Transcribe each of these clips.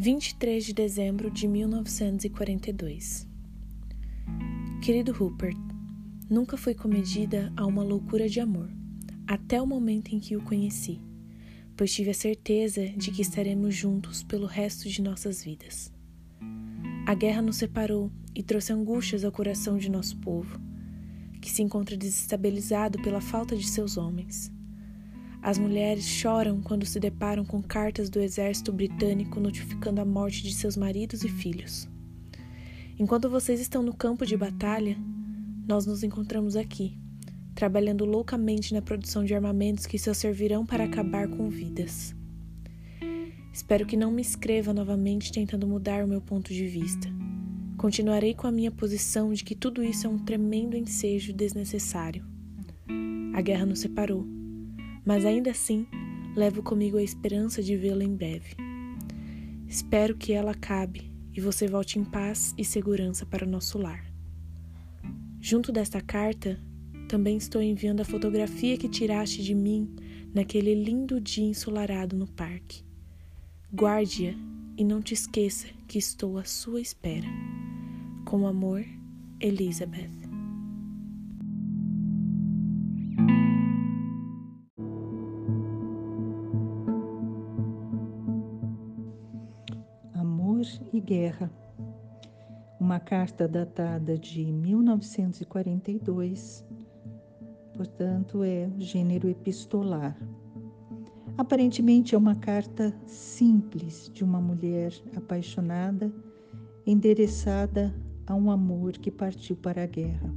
23 de dezembro de 1942. Querido Rupert, nunca fui comedida a uma loucura de amor, até o momento em que o conheci, pois tive a certeza de que estaremos juntos pelo resto de nossas vidas. A guerra nos separou e trouxe angústias ao coração de nosso povo, que se encontra desestabilizado pela falta de seus homens. As mulheres choram quando se deparam com cartas do exército britânico notificando a morte de seus maridos e filhos. Enquanto vocês estão no campo de batalha, nós nos encontramos aqui, trabalhando loucamente na produção de armamentos que só servirão para acabar com vidas. Espero que não me escreva novamente tentando mudar o meu ponto de vista. Continuarei com a minha posição de que tudo isso é um tremendo ensejo desnecessário. A guerra nos separou mas ainda assim levo comigo a esperança de vê-la em breve. Espero que ela acabe e você volte em paz e segurança para o nosso lar. Junto desta carta, também estou enviando a fotografia que tiraste de mim naquele lindo dia ensolarado no parque. Guarde-a e não te esqueça que estou à sua espera. Com amor, Elizabeth. Guerra, uma carta datada de 1942, portanto, é gênero epistolar. Aparentemente é uma carta simples de uma mulher apaixonada, endereçada a um amor que partiu para a guerra.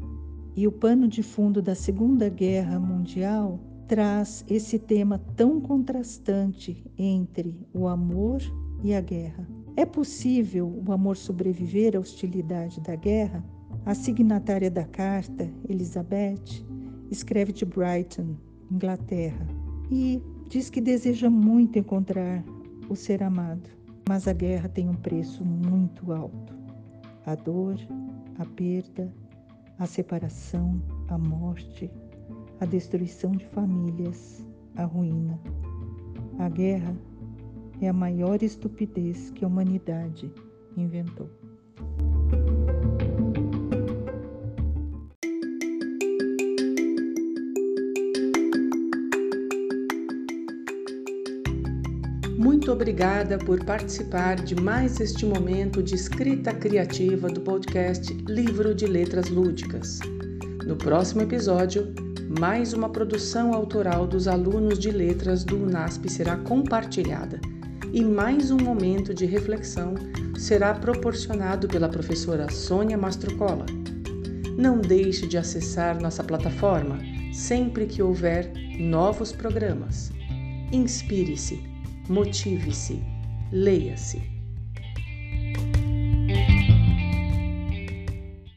E o pano de fundo da Segunda Guerra Mundial traz esse tema tão contrastante entre o amor e a guerra. É possível o amor sobreviver à hostilidade da guerra? A signatária da carta, Elizabeth, escreve de Brighton, Inglaterra, e diz que deseja muito encontrar o ser amado, mas a guerra tem um preço muito alto. A dor, a perda, a separação, a morte, a destruição de famílias, a ruína. A guerra é a maior estupidez que a humanidade inventou. Muito obrigada por participar de mais este momento de escrita criativa do podcast Livro de Letras Lúdicas. No próximo episódio, mais uma produção autoral dos alunos de letras do UNASP será compartilhada e mais um momento de reflexão será proporcionado pela professora Sônia Mastrocola. Não deixe de acessar nossa plataforma sempre que houver novos programas. Inspire-se, motive-se, leia-se.